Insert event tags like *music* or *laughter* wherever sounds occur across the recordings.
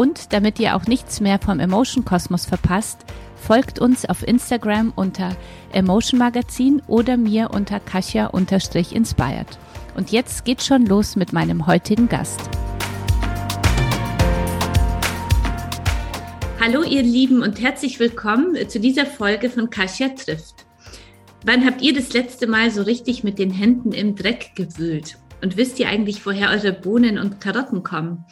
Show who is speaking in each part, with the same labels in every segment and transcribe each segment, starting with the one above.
Speaker 1: Und damit ihr auch nichts mehr vom Emotion Kosmos verpasst, folgt uns auf Instagram unter Emotion Magazin oder mir unter Kasia-inspired. Und jetzt geht's schon los mit meinem heutigen Gast. Hallo ihr Lieben und herzlich willkommen zu dieser Folge von Kasia trifft. Wann habt ihr das letzte Mal so richtig mit den Händen im Dreck gewühlt? Und wisst ihr eigentlich, woher eure Bohnen und Karotten kommen?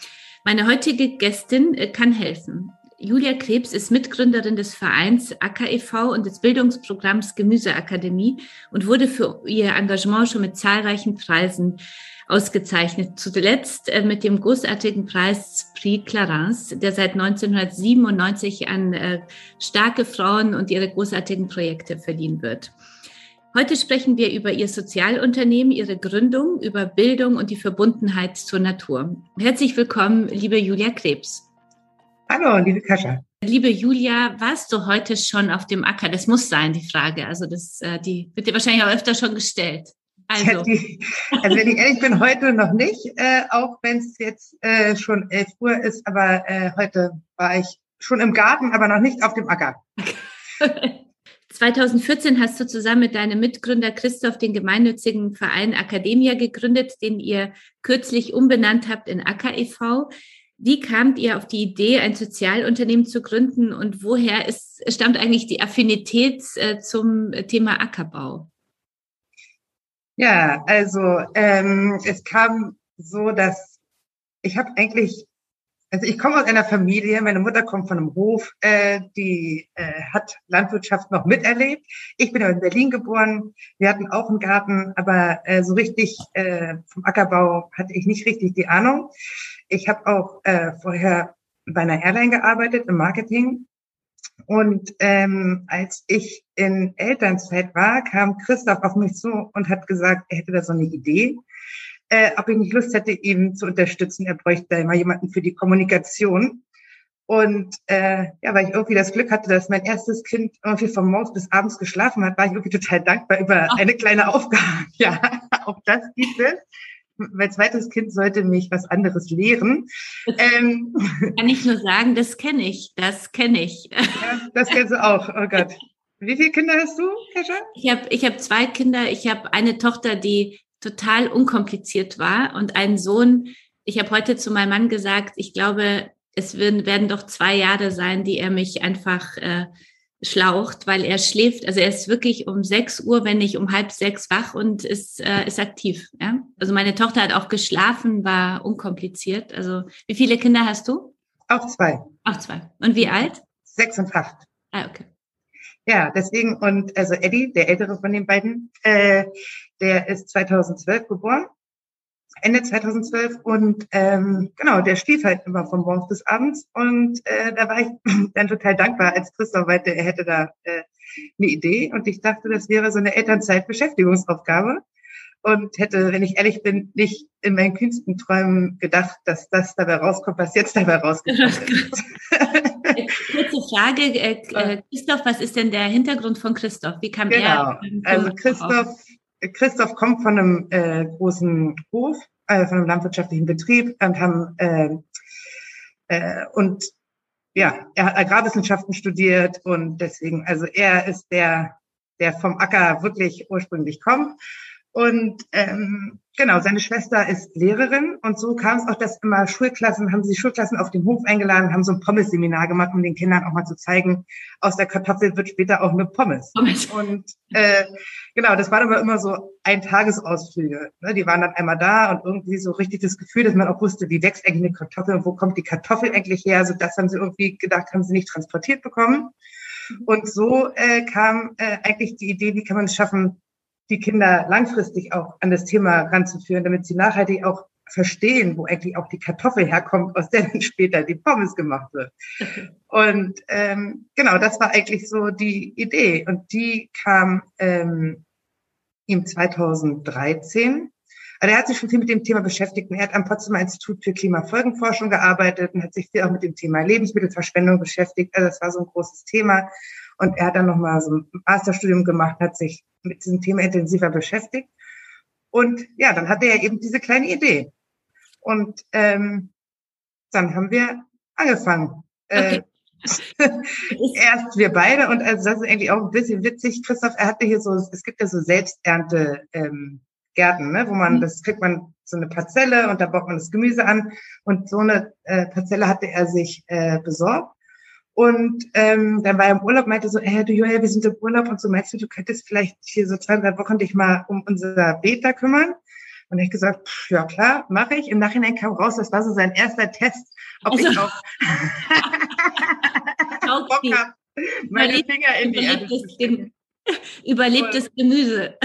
Speaker 1: Meine heutige Gästin äh, kann helfen. Julia Krebs ist Mitgründerin des Vereins Acker e.V. und des Bildungsprogramms Gemüseakademie und wurde für ihr Engagement schon mit zahlreichen Preisen ausgezeichnet. Zuletzt äh, mit dem großartigen Preis Prix Clarence, der seit 1997 an äh, starke Frauen und ihre großartigen Projekte verliehen wird. Heute sprechen wir über Ihr Sozialunternehmen, Ihre Gründung, über Bildung und die Verbundenheit zur Natur. Herzlich willkommen, liebe Julia Krebs.
Speaker 2: Hallo, liebe Kascha.
Speaker 1: Liebe Julia, warst du heute schon auf dem Acker? Das muss sein, die Frage. Also das, äh, die wird dir wahrscheinlich auch öfter schon gestellt.
Speaker 2: Also, also wenn ich ehrlich bin, heute noch nicht, äh, auch wenn es jetzt äh, schon 11 Uhr ist, aber äh, heute war ich schon im Garten, aber noch nicht auf dem Acker. *laughs*
Speaker 1: 2014 hast du zusammen mit deinem Mitgründer Christoph den gemeinnützigen Verein Academia gegründet, den ihr kürzlich umbenannt habt in Acker e.V. Wie kamt ihr auf die Idee, ein Sozialunternehmen zu gründen und woher ist, stammt eigentlich die Affinität äh, zum Thema Ackerbau?
Speaker 2: Ja, also ähm, es kam so, dass ich habe eigentlich also ich komme aus einer Familie, meine Mutter kommt von einem Hof, äh, die äh, hat Landwirtschaft noch miterlebt. Ich bin in Berlin geboren, wir hatten auch einen Garten, aber äh, so richtig äh, vom Ackerbau hatte ich nicht richtig die Ahnung. Ich habe auch äh, vorher bei einer Airline gearbeitet im Marketing. Und ähm, als ich in Elternzeit war, kam Christoph auf mich zu und hat gesagt, er hätte da so eine Idee äh, ob ich nicht Lust hätte, ihn zu unterstützen. Er bräuchte immer jemanden für die Kommunikation. Und äh, ja, weil ich irgendwie das Glück hatte, dass mein erstes Kind irgendwie von morgens bis abends geschlafen hat, war ich irgendwie total dankbar über Ach. eine kleine Aufgabe. *laughs* Ja, auch das gibt es. Mein zweites Kind sollte mich was anderes lehren.
Speaker 1: Ähm, Kann ich nur sagen, das kenne ich, das kenne ich.
Speaker 2: Ja, das kennst du auch, oh Gott. Wie viele Kinder hast du, Kesha?
Speaker 1: Ich habe ich hab zwei Kinder. Ich habe eine Tochter, die total unkompliziert war und einen Sohn, ich habe heute zu meinem Mann gesagt, ich glaube, es werden, werden doch zwei Jahre sein, die er mich einfach äh, schlaucht, weil er schläft. Also er ist wirklich um sechs Uhr, wenn nicht um halb sechs wach und ist, äh, ist aktiv. Ja? Also meine Tochter hat auch geschlafen, war unkompliziert. Also wie viele Kinder hast du?
Speaker 2: Auch zwei.
Speaker 1: Auch zwei. Und wie alt?
Speaker 2: Sechs und acht.
Speaker 1: Ah, okay.
Speaker 2: Ja, deswegen und also Eddie, der ältere von den beiden, äh, der ist 2012 geboren, Ende 2012 und ähm, genau, der schlief halt immer von morgens bis abends und äh, da war ich *laughs* dann total dankbar, als Christoph weinte, er hätte da äh, eine Idee und ich dachte, das wäre so eine Elternzeitbeschäftigungsaufgabe und hätte, wenn ich ehrlich bin, nicht in meinen kühnsten Träumen gedacht, dass das dabei rauskommt, was jetzt dabei rauskommt.
Speaker 1: Kurze Frage, äh, *laughs* äh, Christoph, was ist denn der Hintergrund von Christoph? Wie kam
Speaker 2: genau. er? Also Christoph, Christoph kommt von einem äh, großen Hof, äh, von einem landwirtschaftlichen Betrieb und haben äh, äh, und ja, er hat Agrarwissenschaften studiert und deswegen, also er ist der, der vom Acker wirklich ursprünglich kommt und ähm, genau, seine Schwester ist Lehrerin und so kam es auch, dass immer Schulklassen, haben sie Schulklassen auf den Hof eingeladen, haben so ein Pommes-Seminar gemacht, um den Kindern auch mal zu zeigen, aus der Kartoffel wird später auch eine Pommes. Pommes. Und äh, genau, das waren aber immer so ein Tagesausflüge. Ne? Die waren dann einmal da und irgendwie so richtig das Gefühl, dass man auch wusste, wie wächst eigentlich eine Kartoffel und wo kommt die Kartoffel eigentlich her. Also das haben sie irgendwie gedacht, haben sie nicht transportiert bekommen. Und so äh, kam äh, eigentlich die Idee, wie kann man es schaffen, die Kinder langfristig auch an das Thema ranzuführen, damit sie nachhaltig auch verstehen, wo eigentlich auch die Kartoffel herkommt, aus der dann später die Pommes gemacht wird. Und ähm, genau, das war eigentlich so die Idee. Und die kam ähm, ihm 2013. Also er hat sich schon viel mit dem Thema beschäftigt. Er hat am Potsdamer Institut für Klimafolgenforschung gearbeitet und hat sich viel auch mit dem Thema Lebensmittelverschwendung beschäftigt. Also das war so ein großes Thema. Und er hat dann nochmal so ein Masterstudium gemacht, hat sich mit diesem Thema intensiver beschäftigt. Und ja, dann hatte er eben diese kleine Idee. Und ähm, dann haben wir angefangen. Äh, okay. *laughs* Erst wir beide und also das ist eigentlich auch ein bisschen witzig. Christoph, er hatte hier so, es gibt ja so Selbsternte ähm, Gärten, ne, wo man, mhm. das kriegt man so eine Parzelle und da baut man das Gemüse an und so eine äh, Parzelle hatte er sich äh, besorgt. Und ähm, dann war er im Urlaub, meinte so, hey, du Julia, wir sind im Urlaub und so meinst du, du könntest vielleicht hier so zwei, drei Wochen dich mal um unser Beta kümmern? Und ich gesagt, pff, ja klar, mache ich. Im Nachhinein kam raus, das war so sein erster Test, ob also, ich auch *laughs*
Speaker 1: Bock habe, meine Finger in die Erde zu stecken. *laughs* Überlebtes Gemüse.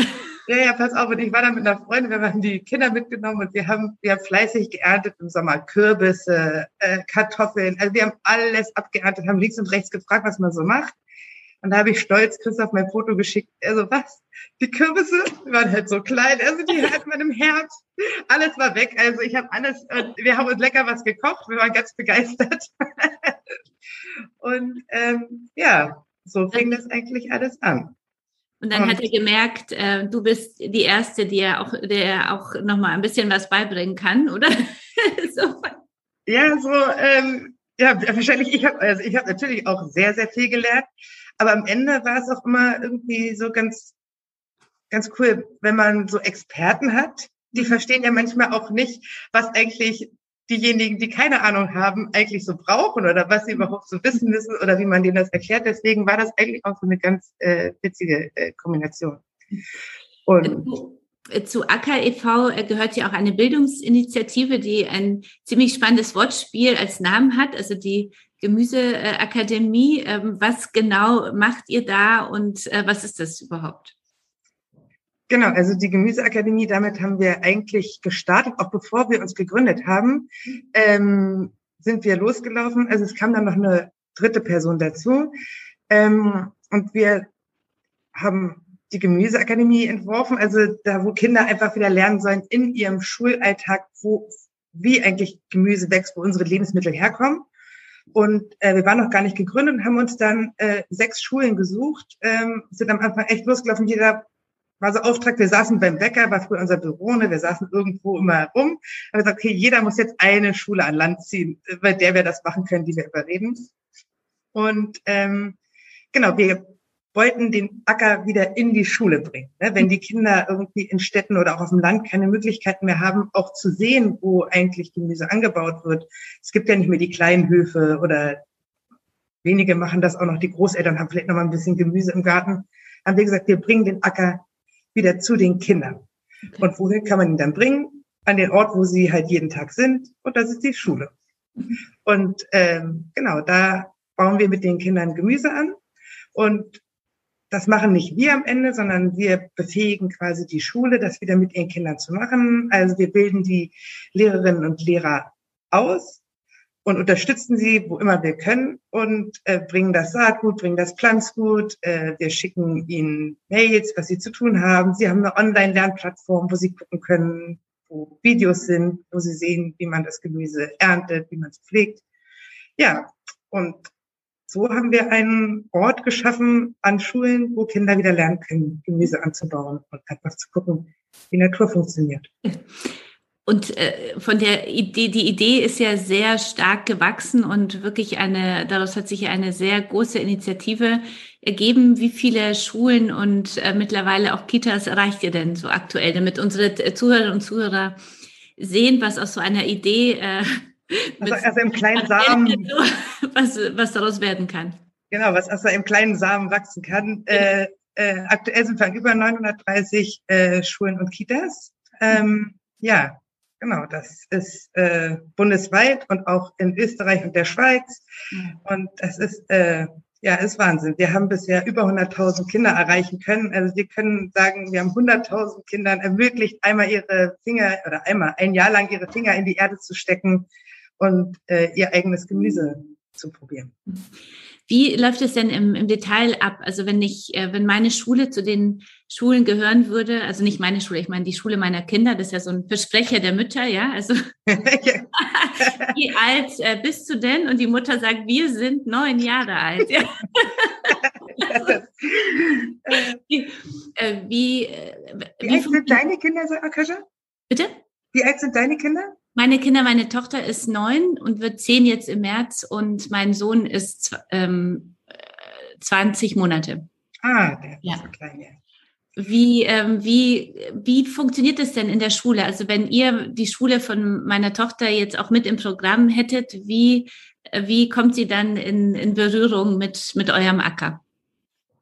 Speaker 2: Ja, ja, pass auf. Und ich war da mit einer Freundin, wir haben die Kinder mitgenommen und wir haben, wir haben fleißig geerntet im Sommer. Kürbisse, äh, Kartoffeln. Also wir haben alles abgeerntet, haben links und rechts gefragt, was man so macht. Und da habe ich stolz Christoph mein Foto geschickt. Er so, was? Die Kürbisse waren halt so klein. Also die hat man im Herbst. Alles war weg. Also ich habe alles, wir haben uns lecker was gekocht. Wir waren ganz begeistert. *laughs* und ähm, ja, so fing das eigentlich alles an.
Speaker 1: Und dann hat er gemerkt, äh, du bist die Erste, die er auch, der auch noch mal ein bisschen was beibringen kann, oder? *laughs*
Speaker 2: so. Ja, so, ähm, ja, wahrscheinlich, ich habe also ich habe natürlich auch sehr, sehr viel gelernt. Aber am Ende war es auch immer irgendwie so ganz, ganz cool, wenn man so Experten hat, die verstehen ja manchmal auch nicht, was eigentlich diejenigen, die keine Ahnung haben, eigentlich so brauchen oder was sie überhaupt so wissen müssen oder wie man denen das erklärt. Deswegen war das eigentlich auch so eine ganz äh, witzige äh, Kombination.
Speaker 1: Und zu Acker e.V. gehört ja auch eine Bildungsinitiative, die ein ziemlich spannendes Wortspiel als Namen hat, also die Gemüseakademie. Ähm, was genau macht ihr da und äh, was ist das überhaupt?
Speaker 2: Genau, also die Gemüseakademie, damit haben wir eigentlich gestartet, auch bevor wir uns gegründet haben, ähm, sind wir losgelaufen. Also es kam dann noch eine dritte Person dazu. Ähm, und wir haben die Gemüseakademie entworfen, also da, wo Kinder einfach wieder lernen sollen in ihrem Schulalltag, wo, wie eigentlich Gemüse wächst, wo unsere Lebensmittel herkommen. Und äh, wir waren noch gar nicht gegründet und haben uns dann äh, sechs Schulen gesucht, ähm, sind am Anfang echt losgelaufen. Jeder war so Auftrag, wir saßen beim Bäcker, war früher unser Büro, ne? wir saßen irgendwo immer rum. Haben gesagt, okay, jeder muss jetzt eine Schule an Land ziehen, bei der wir das machen können, die wir überreden. Und ähm, genau, wir wollten den Acker wieder in die Schule bringen. Ne? Wenn die Kinder irgendwie in Städten oder auch auf dem Land keine Möglichkeiten mehr haben, auch zu sehen, wo eigentlich Gemüse angebaut wird. Es gibt ja nicht mehr die kleinen Höfe oder wenige machen das auch noch. Die Großeltern haben vielleicht noch mal ein bisschen Gemüse im Garten. Haben wir gesagt, wir bringen den Acker wieder zu den Kindern. Okay. Und wohin kann man ihn dann bringen? An den Ort, wo sie halt jeden Tag sind. Und das ist die Schule. Mhm. Und ähm, genau, da bauen wir mit den Kindern Gemüse an. Und das machen nicht wir am Ende, sondern wir befähigen quasi die Schule, das wieder mit ihren Kindern zu machen. Also wir bilden die Lehrerinnen und Lehrer aus und unterstützen sie, wo immer wir können und äh, bringen das Saatgut, bringen das Pflanzgut. Äh, wir schicken ihnen Mails, was sie zu tun haben. Sie haben eine Online-Lernplattform, wo sie gucken können, wo Videos sind, wo sie sehen, wie man das Gemüse erntet, wie man es pflegt. Ja, und so haben wir einen Ort geschaffen an Schulen, wo Kinder wieder lernen können, Gemüse anzubauen und einfach zu gucken, wie Natur funktioniert.
Speaker 1: Und äh, von der Idee, die Idee ist ja sehr stark gewachsen und wirklich eine, daraus hat sich eine sehr große Initiative ergeben. Wie viele Schulen und äh, mittlerweile auch Kitas erreicht ihr denn so aktuell, damit unsere Zuhörerinnen und Zuhörer sehen, was aus so einer Idee äh, *laughs*
Speaker 2: also, also im kleinen *laughs* Samen.
Speaker 1: Was, was daraus werden kann.
Speaker 2: Genau, was aus einem kleinen Samen wachsen kann. Äh, äh, aktuell sind wir über 930 äh, Schulen und Kitas. Ähm, ja, genau, das ist äh, bundesweit und auch in Österreich und der Schweiz. Mhm. Und das ist äh, Ja, ist Wahnsinn. Wir haben bisher über 100.000 Kinder erreichen können. Also wir können sagen, wir haben 100.000 Kindern ermöglicht, einmal ihre Finger oder einmal ein Jahr lang ihre Finger in die Erde zu stecken und äh, ihr eigenes Gemüse zu probieren.
Speaker 1: Wie läuft es denn im, im Detail ab? Also wenn ich, äh, wenn meine Schule zu den Schulen gehören würde, also nicht meine Schule, ich meine die Schule meiner Kinder, das ist ja so ein Versprecher der Mütter, ja. Also *laughs* wie alt äh, bist du denn? Und die Mutter sagt, wir sind neun Jahre alt. Ja.
Speaker 2: wie, *laughs* *laughs* äh, wie, äh, wie, wie alt sind deine Kinder, Akasha?
Speaker 1: Bitte?
Speaker 2: Wie alt sind deine Kinder?
Speaker 1: Meine Kinder, meine Tochter ist neun und wird zehn jetzt im März und mein Sohn ist ähm, 20 Monate.
Speaker 2: Ah, der ja. ist so klein, ja.
Speaker 1: Wie, ähm, wie, wie funktioniert das denn in der Schule? Also wenn ihr die Schule von meiner Tochter jetzt auch mit im Programm hättet, wie, wie kommt sie dann in, in Berührung mit, mit eurem Acker?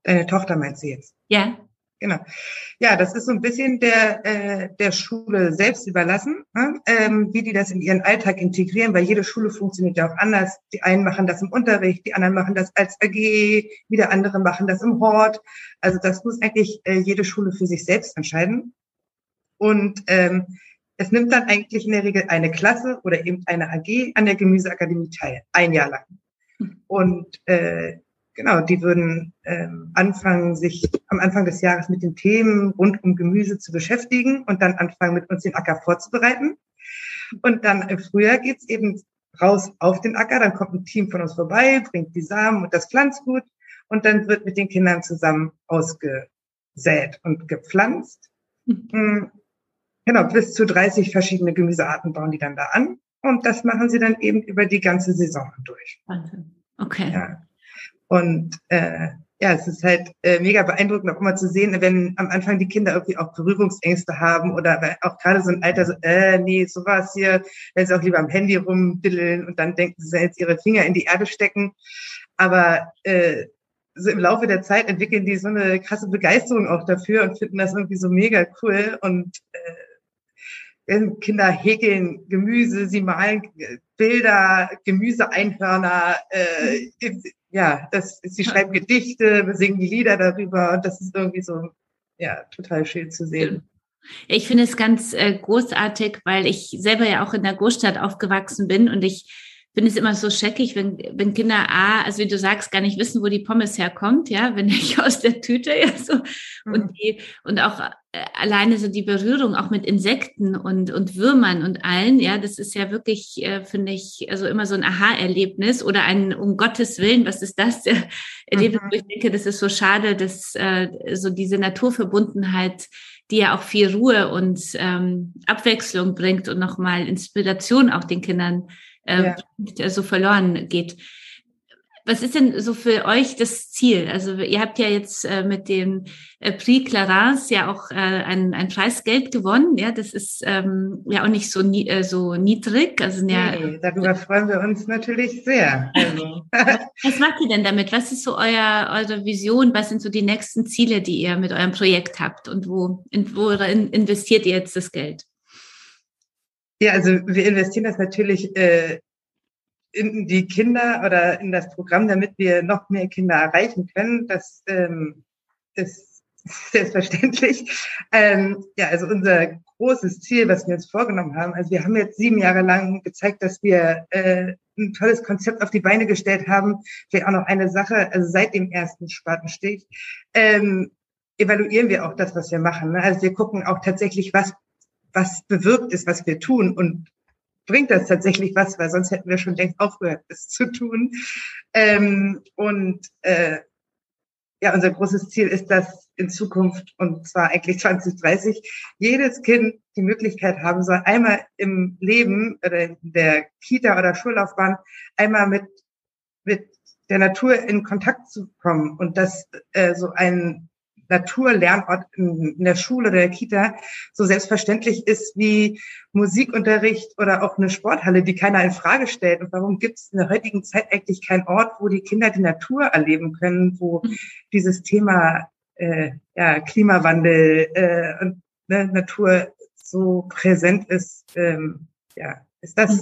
Speaker 2: Deine Tochter meint sie jetzt?
Speaker 1: Ja.
Speaker 2: Genau. Ja, das ist so ein bisschen der, äh, der Schule selbst überlassen, ne? ähm, wie die das in ihren Alltag integrieren, weil jede Schule funktioniert ja auch anders. Die einen machen das im Unterricht, die anderen machen das als AG, wieder andere machen das im Hort. Also das muss eigentlich äh, jede Schule für sich selbst entscheiden. Und ähm, es nimmt dann eigentlich in der Regel eine Klasse oder eben eine AG an der Gemüseakademie teil, ein Jahr lang. Hm. Und äh, Genau, die würden ähm, anfangen, sich am Anfang des Jahres mit den Themen rund um Gemüse zu beschäftigen und dann anfangen, mit uns den Acker vorzubereiten. Und dann im Frühjahr geht's eben raus auf den Acker, dann kommt ein Team von uns vorbei, bringt die Samen und das Pflanzgut und dann wird mit den Kindern zusammen ausgesät und gepflanzt. Mhm. Genau, bis zu 30 verschiedene Gemüsearten bauen die dann da an und das machen sie dann eben über die ganze Saison durch.
Speaker 1: Wahnsinn. Okay. Ja.
Speaker 2: Und äh, ja, es ist halt äh, mega beeindruckend, auch immer zu sehen, wenn am Anfang die Kinder irgendwie auch Berührungsängste haben oder auch gerade so ein Alter so, äh, nee, sowas hier, wenn sie auch lieber am Handy rumbiddeln und dann denken sie jetzt ihre Finger in die Erde stecken. Aber äh, so im Laufe der Zeit entwickeln die so eine krasse Begeisterung auch dafür und finden das irgendwie so mega cool und äh, Kinder häkeln Gemüse, sie malen Bilder, Gemüseeinhörner, äh, ja, das, sie schreiben Gedichte, wir singen Lieder darüber und das ist irgendwie so, ja, total schön zu sehen.
Speaker 1: Ich finde es ganz äh, großartig, weil ich selber ja auch in der Großstadt aufgewachsen bin und ich finde es immer so scheckig, wenn, wenn Kinder A, also wie du sagst, gar nicht wissen, wo die Pommes herkommt, ja, wenn *laughs* ich aus der Tüte, ja, so, mhm. und die, und auch äh, alleine so die Berührung auch mit Insekten und, und Würmern und allen, ja, das ist ja wirklich, äh, finde ich, also immer so ein Aha-Erlebnis oder ein, um Gottes Willen, was ist das? Erlebnis, mhm. ich denke, das ist so schade, dass, äh, so diese Naturverbundenheit, die ja auch viel Ruhe und ähm, Abwechslung bringt und nochmal Inspiration auch den Kindern äh, ja. so verloren geht. Was ist denn so für euch das Ziel? Also ihr habt ja jetzt äh, mit dem äh, Prix Clarence ja auch äh, ein, ein Preisgeld gewonnen. Ja, das ist ähm, ja auch nicht so, nie, äh, so niedrig. Also ja,
Speaker 2: nee, darüber freuen wir uns natürlich sehr. Also.
Speaker 1: Was macht ihr denn damit? Was ist so euer, eure Vision? Was sind so die nächsten Ziele, die ihr mit eurem Projekt habt? Und wo, in, wo investiert ihr jetzt das Geld?
Speaker 2: Ja, also wir investieren das natürlich äh, in die Kinder oder in das Programm, damit wir noch mehr Kinder erreichen können. Das ähm, ist *laughs* selbstverständlich. Ähm, ja, also unser großes Ziel, was wir uns vorgenommen haben, also wir haben jetzt sieben Jahre lang gezeigt, dass wir äh, ein tolles Konzept auf die Beine gestellt haben. Vielleicht auch noch eine Sache, also seit dem ersten Spatenstich ähm, evaluieren wir auch das, was wir machen. Ne? Also wir gucken auch tatsächlich, was was bewirkt ist, was wir tun und bringt das tatsächlich was, weil sonst hätten wir schon längst aufgehört, es zu tun. Ähm, und äh, ja, unser großes Ziel ist, dass in Zukunft, und zwar eigentlich 2030, jedes Kind die Möglichkeit haben soll, einmal im Leben oder in der Kita oder Schullaufbahn einmal mit, mit der Natur in Kontakt zu kommen und dass äh, so ein Naturlernort in, der Schule oder der Kita so selbstverständlich ist wie Musikunterricht oder auch eine Sporthalle, die keiner in Frage stellt. Und warum gibt es in der heutigen Zeit eigentlich keinen Ort, wo die Kinder die Natur erleben können, wo dieses Thema äh, ja, Klimawandel äh, und ne, Natur so präsent ist? Ähm, ja, ist das mhm.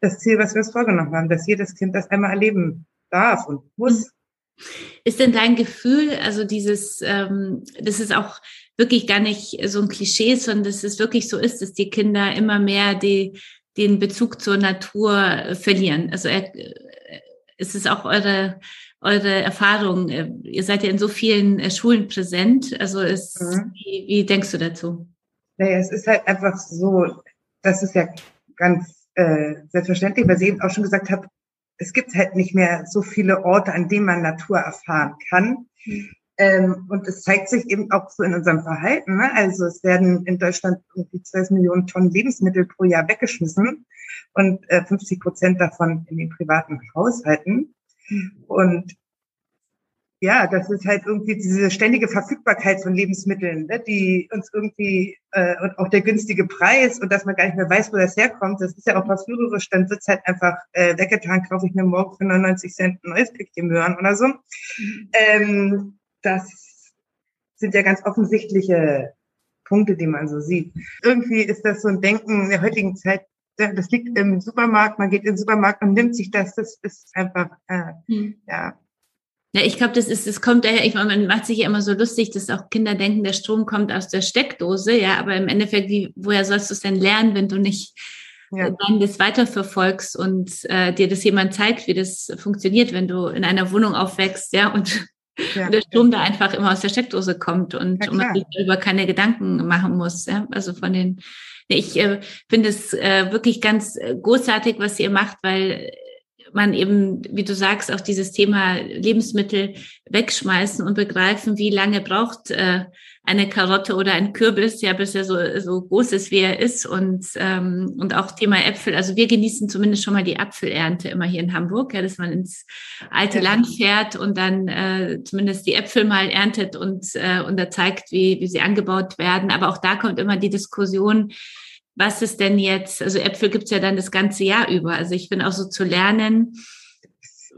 Speaker 2: das Ziel, was wir uns vorgenommen haben, dass jedes Kind das einmal erleben darf und muss.
Speaker 1: Ist denn dein Gefühl, also dieses, ähm, das ist auch wirklich gar nicht so ein Klischee, sondern dass es wirklich so ist, dass die Kinder immer mehr die, den Bezug zur Natur verlieren. Also äh, ist es auch eure, eure Erfahrung? Ihr seid ja in so vielen äh, Schulen präsent. Also ist, mhm. wie, wie denkst du dazu?
Speaker 2: Naja, es ist halt einfach so, das ist ja ganz äh, selbstverständlich, weil sie eben auch schon gesagt hat, es gibt halt nicht mehr so viele Orte, an denen man Natur erfahren kann. Mhm. Ähm, und es zeigt sich eben auch so in unserem Verhalten. Ne? Also es werden in Deutschland irgendwie 12 Millionen Tonnen Lebensmittel pro Jahr weggeschmissen und äh, 50 Prozent davon in den privaten Haushalten. Und ja, das ist halt irgendwie diese ständige Verfügbarkeit von Lebensmitteln, ne, die uns irgendwie äh, und auch der günstige Preis und dass man gar nicht mehr weiß, wo das herkommt, das ist ja auch verführerisch, dann wird's halt einfach äh, weggetan, kaufe ich mir morgen für 99 Cent ein neues Päckchen Möhren oder so. Mhm. Ähm, das sind ja ganz offensichtliche Punkte, die man so sieht. Irgendwie ist das so ein Denken in der heutigen Zeit, das liegt im Supermarkt, man geht in den Supermarkt und nimmt sich das, das ist einfach, äh, hm. ja.
Speaker 1: Ja, ich glaube, das ist, das kommt daher, ich meine, man macht sich ja immer so lustig, dass auch Kinder denken, der Strom kommt aus der Steckdose, ja, aber im Endeffekt, wie, woher sollst du es denn lernen, wenn du nicht ja. dann das weiterverfolgst und äh, dir das jemand zeigt, wie das funktioniert, wenn du in einer Wohnung aufwächst, ja, und ja. der Strom da einfach immer aus der Steckdose kommt und, und man sich darüber keine Gedanken machen muss. Ja? Also von den ich äh, finde es äh, wirklich ganz äh, großartig, was ihr macht, weil man eben, wie du sagst, auch dieses Thema Lebensmittel wegschmeißen und begreifen, wie lange braucht äh, eine Karotte oder ein Kürbis, ja, bis er so, so groß ist, wie er ist. Und, ähm, und auch Thema Äpfel. Also wir genießen zumindest schon mal die Apfelernte immer hier in Hamburg, ja, dass man ins alte ja. Land fährt und dann äh, zumindest die Äpfel mal erntet und, äh, und da zeigt, wie, wie sie angebaut werden. Aber auch da kommt immer die Diskussion, was ist denn jetzt, also Äpfel gibt's ja dann das ganze Jahr über. Also ich bin auch so zu lernen,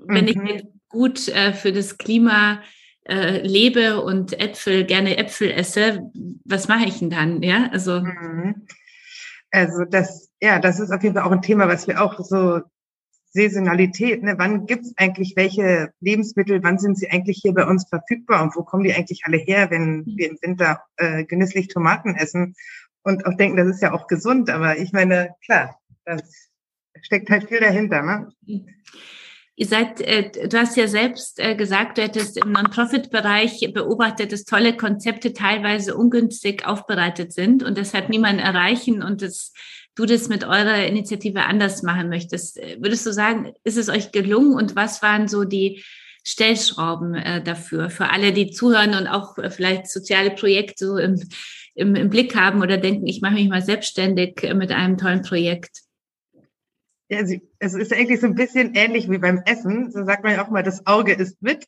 Speaker 1: wenn mhm. ich gut äh, für das Klima äh, lebe und Äpfel, gerne Äpfel esse, was mache ich denn dann? Ja, also. Mhm.
Speaker 2: Also das, ja, das ist auf jeden Fall auch ein Thema, was wir auch so Saisonalität, ne? wann gibt's eigentlich welche Lebensmittel, wann sind sie eigentlich hier bei uns verfügbar und wo kommen die eigentlich alle her, wenn mhm. wir im Winter äh, genüsslich Tomaten essen und auch denken, das ist ja auch gesund, aber ich meine, klar, das steckt halt viel dahinter. Ne?
Speaker 1: Ihr seid, äh, du hast ja selbst äh, gesagt, du hättest im Non-Profit-Bereich beobachtet, dass tolle Konzepte teilweise ungünstig aufbereitet sind und deshalb niemanden erreichen und dass du das mit eurer Initiative anders machen möchtest. Würdest du sagen, ist es euch gelungen und was waren so die Stellschrauben äh, dafür, für alle, die zuhören und auch vielleicht soziale Projekte so im im, im Blick haben oder denken, ich mache mich mal selbstständig mit einem tollen Projekt?
Speaker 2: Ja, es ist eigentlich so ein bisschen ähnlich wie beim Essen. So sagt man ja auch mal, das Auge ist mit.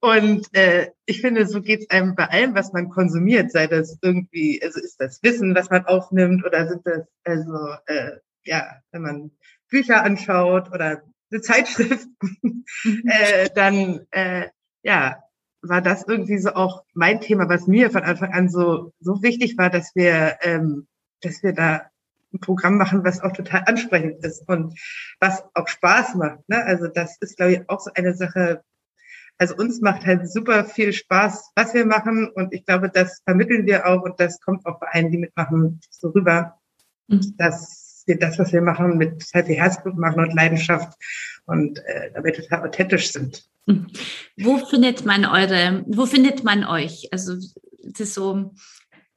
Speaker 2: Und äh, ich finde, so geht es einem bei allem, was man konsumiert, sei das irgendwie, also ist das Wissen, was man aufnimmt, oder sind das, also äh, ja, wenn man Bücher anschaut oder eine Zeitschrift, *laughs* mhm. äh, dann äh, ja, war das irgendwie so auch mein Thema, was mir von Anfang an so, so wichtig war, dass wir, ähm, dass wir da ein Programm machen, was auch total ansprechend ist und was auch Spaß macht. Ne? Also das ist, glaube ich, auch so eine Sache. Also uns macht halt super viel Spaß, was wir machen und ich glaube, das vermitteln wir auch und das kommt auch bei allen, die mitmachen, so rüber, mhm. dass wir das, was wir machen, mit halt Herzblut machen und Leidenschaft und äh, dabei total authentisch sind.
Speaker 1: Wo findet man eure, wo findet man euch? Also es ist so.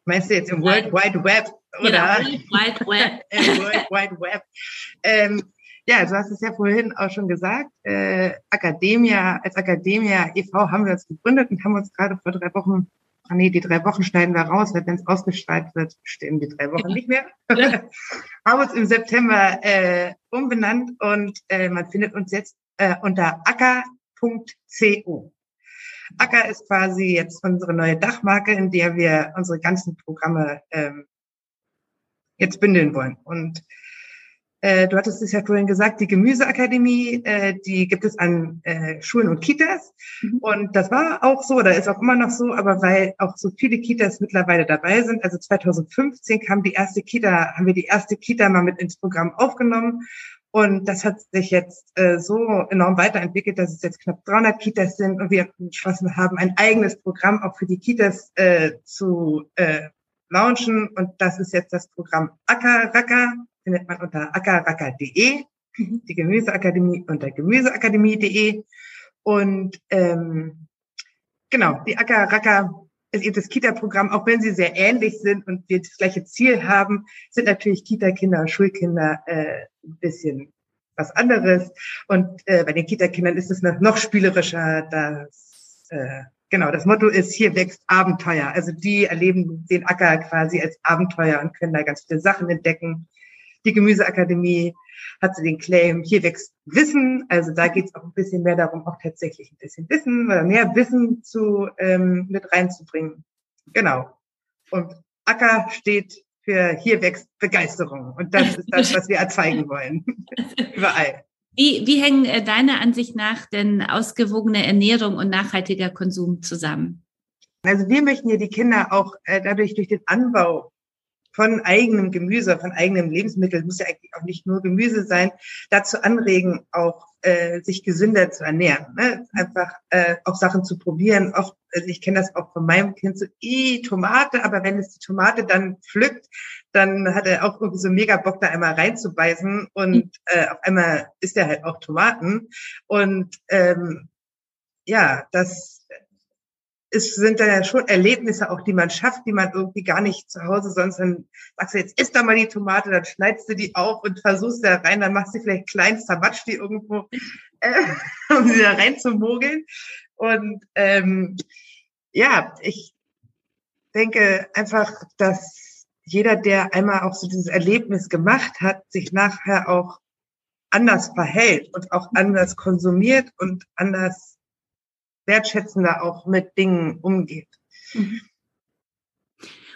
Speaker 2: Meinst du jetzt im World Wide Web?
Speaker 1: Oder? Genau, World Wide Web. *laughs*
Speaker 2: World Wide Web. Ähm, ja, du hast es ja vorhin auch schon gesagt. Äh, Academia, als Academia e.V. haben wir uns gegründet und haben uns gerade vor drei Wochen, ah nee, die drei Wochen schneiden wir raus, weil wenn es ausgestrahlt wird, stehen die drei Wochen nicht mehr. *laughs* Haben uns im September äh, umbenannt und äh, man findet uns jetzt äh, unter Acker Acker.co. Acker ist quasi jetzt unsere neue Dachmarke, in der wir unsere ganzen Programme ähm, jetzt bündeln wollen. Und äh, du hattest es ja vorhin gesagt, die Gemüseakademie, äh, die gibt es an äh, Schulen und Kitas. Mhm. Und das war auch so, da ist auch immer noch so, aber weil auch so viele Kitas mittlerweile dabei sind, also 2015 kam die erste Kita, haben wir die erste Kita mal mit ins Programm aufgenommen. Und das hat sich jetzt äh, so enorm weiterentwickelt, dass es jetzt knapp 300 Kitas sind und wir beschlossen haben, ein eigenes Programm auch für die Kitas äh, zu äh, launchen. Und das ist jetzt das Programm Ackerracker, findet man unter ackerracker.de, mhm. die Gemüseakademie unter gemüseakademie.de. Und ähm, genau, die Ackerracker ist eben das Kita-Programm, auch wenn sie sehr ähnlich sind und wir das gleiche Ziel haben, sind natürlich Kita-Kinder und Schulkinder äh, ein bisschen was anderes. Und äh, bei den Kita-Kindern ist es noch, noch spielerischer. Das, äh, genau, das Motto ist, hier wächst Abenteuer. Also die erleben den Acker quasi als Abenteuer und können da ganz viele Sachen entdecken. Die Gemüseakademie hat sie den Claim, hier wächst Wissen. Also da geht es auch ein bisschen mehr darum, auch tatsächlich ein bisschen Wissen oder mehr Wissen zu ähm, mit reinzubringen. Genau. Und Acker steht für hier wächst Begeisterung. Und das ist das, was wir erzeigen wollen. *laughs* Überall.
Speaker 1: Wie, wie hängen äh, deiner Ansicht nach denn ausgewogene Ernährung und nachhaltiger Konsum zusammen?
Speaker 2: Also wir möchten ja die Kinder auch äh, dadurch durch den Anbau von eigenem Gemüse, von eigenem Lebensmittel, muss ja eigentlich auch nicht nur Gemüse sein, dazu anregen, auch äh, sich gesünder zu ernähren. Ne? Einfach äh, auch Sachen zu probieren. Oft, also ich kenne das auch von meinem Kind so, eh, Tomate, aber wenn es die Tomate dann pflückt, dann hat er auch irgendwie so mega Bock, da einmal reinzubeißen und äh, auf einmal isst er halt auch Tomaten. Und ähm, ja, das es sind dann ja schon Erlebnisse auch, die man schafft, die man irgendwie gar nicht zu Hause sonst dann sagst du, jetzt isst da mal die Tomate, dann schneidest du die auf und versuchst da rein, dann machst du vielleicht klein, zermatscht die irgendwo, äh, *laughs* um sie da reinzumogeln. Und ähm, ja, ich denke einfach, dass jeder, der einmal auch so dieses Erlebnis gemacht hat, sich nachher auch anders verhält und auch anders konsumiert und anders wertschätzender auch mit Dingen umgeht. Mhm.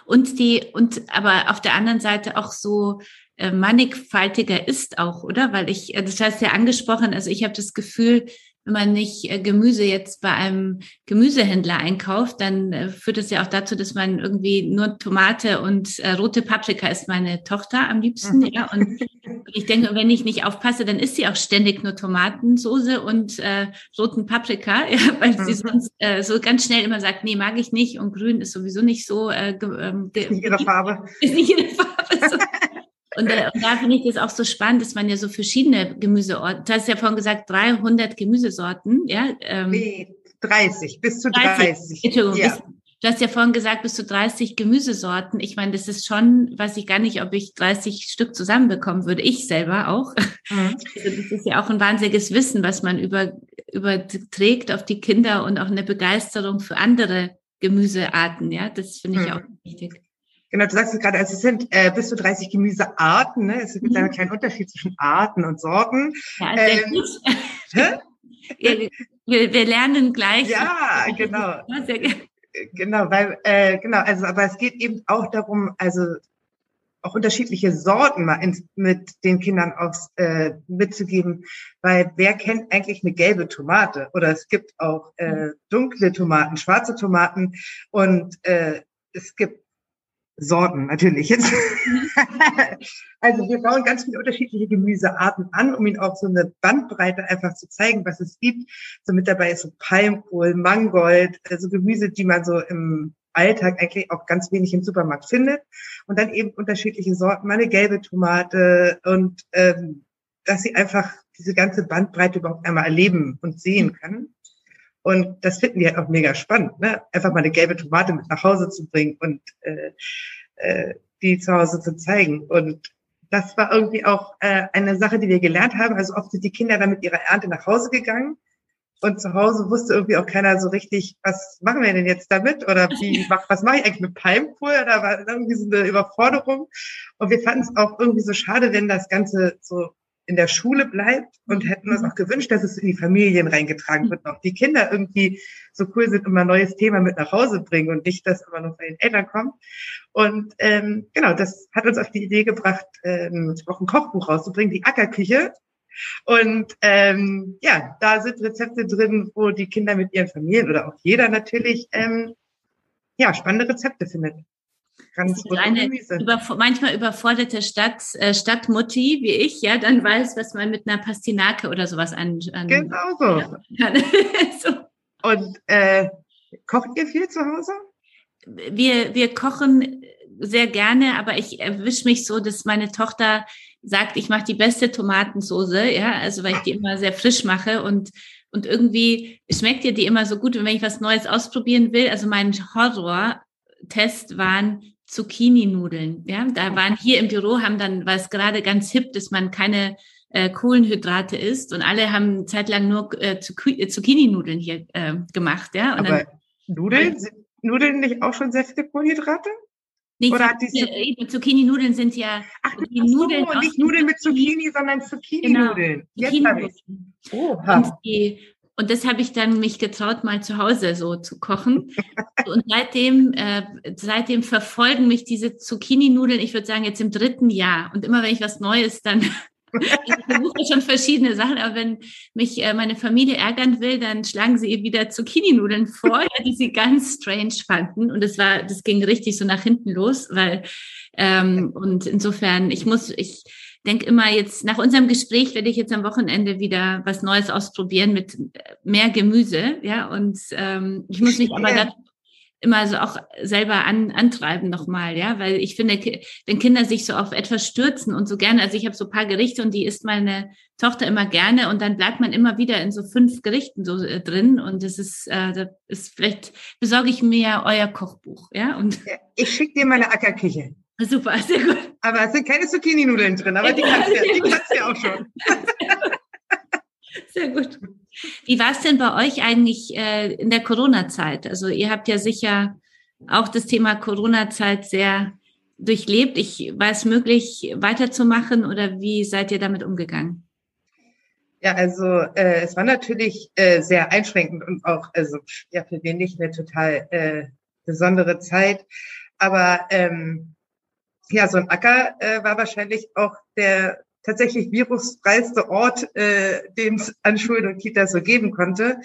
Speaker 1: Und die, und aber auf der anderen Seite auch so äh, mannigfaltiger ist auch, oder? Weil ich, äh, das du ja angesprochen, also ich habe das Gefühl, wenn man nicht äh, Gemüse jetzt bei einem Gemüsehändler einkauft, dann äh, führt es ja auch dazu, dass man irgendwie nur Tomate und rote Paprika ist meine Tochter am liebsten. Mhm. Ja, und ich denke, wenn ich nicht aufpasse, dann isst sie auch ständig nur Tomatensoße und äh, roten Paprika, *laughs* ja, weil mhm. sie sonst äh, so ganz schnell immer sagt, nee, mag ich nicht und grün ist sowieso nicht so. Äh,
Speaker 2: ähm, ist nicht ihre Farbe. *laughs*
Speaker 1: Ist nicht ihre Farbe. So. Und, und da finde ich das auch so spannend, dass man ja so verschiedene Gemüseorte, du hast ja vorhin gesagt, 300 Gemüsesorten, ja?
Speaker 2: Ähm, nee, 30, bis zu 30. 30.
Speaker 1: Entschuldigung, ja. bis, du hast ja vorhin gesagt, bis zu 30 Gemüsesorten. Ich meine, das ist schon, weiß ich gar nicht, ob ich 30 Stück zusammenbekommen würde. Ich selber auch. Mhm. *laughs* Also das ist ja auch ein wahnsinniges Wissen, was man über, überträgt auf die Kinder und auch eine Begeisterung für andere Gemüsearten. Ja, das finde ich mhm. auch wichtig.
Speaker 2: Genau, du sagst es gerade, also es sind äh, bis zu 30 Gemüsearten. Ne? Es gibt mhm. einen kleinen Unterschied zwischen Arten und Sorten.
Speaker 1: Ja, sehr ähm, gut. *laughs* wir, wir, wir, lernen gleich.
Speaker 2: Ja, *laughs* genau. Genau, weil äh, genau, also aber es geht eben auch darum, also auch unterschiedliche Sorten mal ins, mit den Kindern aufs, äh, mitzugeben, weil wer kennt eigentlich eine gelbe Tomate? Oder es gibt auch äh, dunkle Tomaten, schwarze Tomaten und äh, es gibt Sorten natürlich jetzt. *laughs* also wir bauen ganz viele unterschiedliche Gemüsearten an, um ihnen auch so eine Bandbreite einfach zu zeigen, was es gibt. So mit dabei ist so Palmkohl, Mangold, also Gemüse, die man so im Alltag eigentlich auch ganz wenig im Supermarkt findet. Und dann eben unterschiedliche Sorten, mal eine gelbe Tomate und ähm, dass sie einfach diese ganze Bandbreite überhaupt einmal erleben und sehen können. Und das finden die halt auch mega spannend, ne? Einfach mal eine gelbe Tomate mit nach Hause zu bringen und äh, äh, die zu Hause zu zeigen. Und das war irgendwie auch äh, eine Sache, die wir gelernt haben. Also oft sind die Kinder dann mit ihrer Ernte nach Hause gegangen und zu Hause wusste irgendwie auch keiner so richtig, was machen wir denn jetzt damit? Oder wie, *laughs* was mache ich eigentlich mit Palmkohl? Da war irgendwie so eine Überforderung. Und wir fanden es auch irgendwie so schade, wenn das Ganze so in der Schule bleibt und hätten uns auch gewünscht, dass es in die Familien reingetragen wird. Auch die Kinder irgendwie so cool sind, immer ein neues Thema mit nach Hause bringen und nicht, dass immer nur von den Eltern kommt. Und ähm, genau, das hat uns auf die Idee gebracht, ähm, auch ein Kochbuch rauszubringen, die Ackerküche. Und ähm, ja, da sind Rezepte drin, wo die Kinder mit ihren Familien oder auch jeder natürlich ähm, ja spannende Rezepte findet.
Speaker 1: Ganz eine über, manchmal überforderte Stadt, äh, Stadtmutti wie ich, ja, dann weiß, was man mit einer Pastinake oder sowas an. an
Speaker 2: genau so. *laughs* so. Und äh, kocht ihr viel zu Hause?
Speaker 1: Wir, wir kochen sehr gerne, aber ich erwische mich so, dass meine Tochter sagt, ich mache die beste Tomatensoße, ja, also weil ich die immer sehr frisch mache und und irgendwie schmeckt ihr die immer so gut, wenn ich was Neues ausprobieren will. Also mein Horror-Test waren Zucchini-Nudeln. Ja, da waren hier im Büro, haben dann, weil es gerade ganz hip, dass man keine äh, Kohlenhydrate isst und alle haben zeitlang nur äh, Zucchini-Nudeln hier äh, gemacht. Ja, und
Speaker 2: Aber dann, Nudeln, sind Nudeln nicht auch schon sehr viele Kohlenhydrate?
Speaker 1: Nee, Oder diese Zucchini-Nudeln sind ja
Speaker 2: Ach, die Nudeln so, nicht Nudeln mit Zucchini, sondern Zucchini-Nudeln.
Speaker 1: Genau, Zucchini und, die, und das habe ich dann mich getraut, mal zu Hause so zu kochen. *laughs* und seitdem, äh, seitdem verfolgen mich diese Zucchini-Nudeln, ich würde sagen, jetzt im dritten Jahr. Und immer wenn ich was Neues dann *laughs* ich versuche schon verschiedene Sachen, aber wenn mich äh, meine Familie ärgern will, dann schlagen sie ihr wieder Zucchini-Nudeln vor, die sie ganz strange fanden. Und das war, das ging richtig so nach hinten los, weil ähm, und insofern, ich muss, ich denke immer jetzt, nach unserem Gespräch werde ich jetzt am Wochenende wieder was Neues ausprobieren mit mehr Gemüse, ja, und ähm, ich muss mich aber ja immer so auch selber an, antreiben nochmal, ja, weil ich finde, wenn Kinder sich so auf etwas stürzen und so gerne, also ich habe so paar Gerichte und die isst meine Tochter immer gerne und dann bleibt man immer wieder in so fünf Gerichten so äh, drin und das ist, äh, das ist vielleicht besorge ich mir euer Kochbuch, ja, und
Speaker 2: ich schicke dir meine Ackerküche.
Speaker 1: Super, sehr gut.
Speaker 2: Aber es sind keine Zucchini-Nudeln drin, aber die kannst du ja, die kannst du ja auch schon. *laughs*
Speaker 1: Sehr gut. Wie war es denn bei euch eigentlich äh, in der Corona-Zeit? Also ihr habt ja sicher auch das Thema Corona-Zeit sehr durchlebt. Ich, war es möglich, weiterzumachen oder wie seid ihr damit umgegangen?
Speaker 2: Ja, also äh, es war natürlich äh, sehr einschränkend und auch also ja für den nicht eine total äh, besondere Zeit. Aber ähm, ja, so ein Acker äh, war wahrscheinlich auch der tatsächlich virusfreiste Ort, äh, den es an Schulen und Kitas so geben konnte.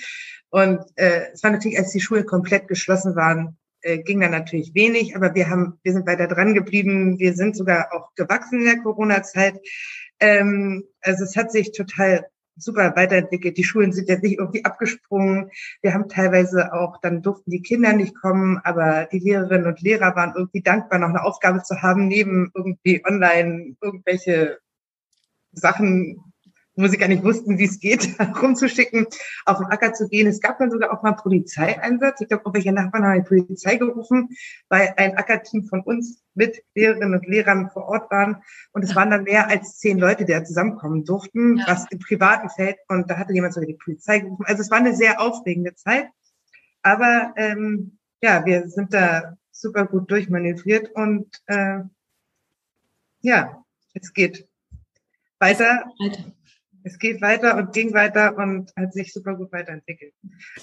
Speaker 2: Und äh, es war natürlich, als die Schulen komplett geschlossen waren, äh, ging da natürlich wenig, aber wir haben, wir sind weiter dran geblieben. Wir sind sogar auch gewachsen in der Corona-Zeit. Ähm, also es hat sich total super weiterentwickelt. Die Schulen sind jetzt nicht irgendwie abgesprungen. Wir haben teilweise auch, dann durften die Kinder nicht kommen, aber die Lehrerinnen und Lehrer waren irgendwie dankbar, noch eine Aufgabe zu haben, neben irgendwie online irgendwelche Sachen, wo sie gar nicht wussten, wie es geht, *laughs* rumzuschicken, auf den Acker zu gehen. Es gab dann sogar auch mal einen Polizeieinsatz. Ich glaube, irgendwelche Nachbarn haben die Polizei gerufen, weil ein Ackerteam von uns mit Lehrerinnen und Lehrern vor Ort waren. Und es waren dann mehr als zehn Leute, die da zusammenkommen durften, ja. was im privaten Feld. Und da hatte jemand sogar die Polizei gerufen. Also es war eine sehr aufregende Zeit. Aber ähm, ja, wir sind da super gut durchmanövriert und äh, ja, es geht weiter. Es geht weiter und ging weiter und hat sich super gut weiterentwickelt.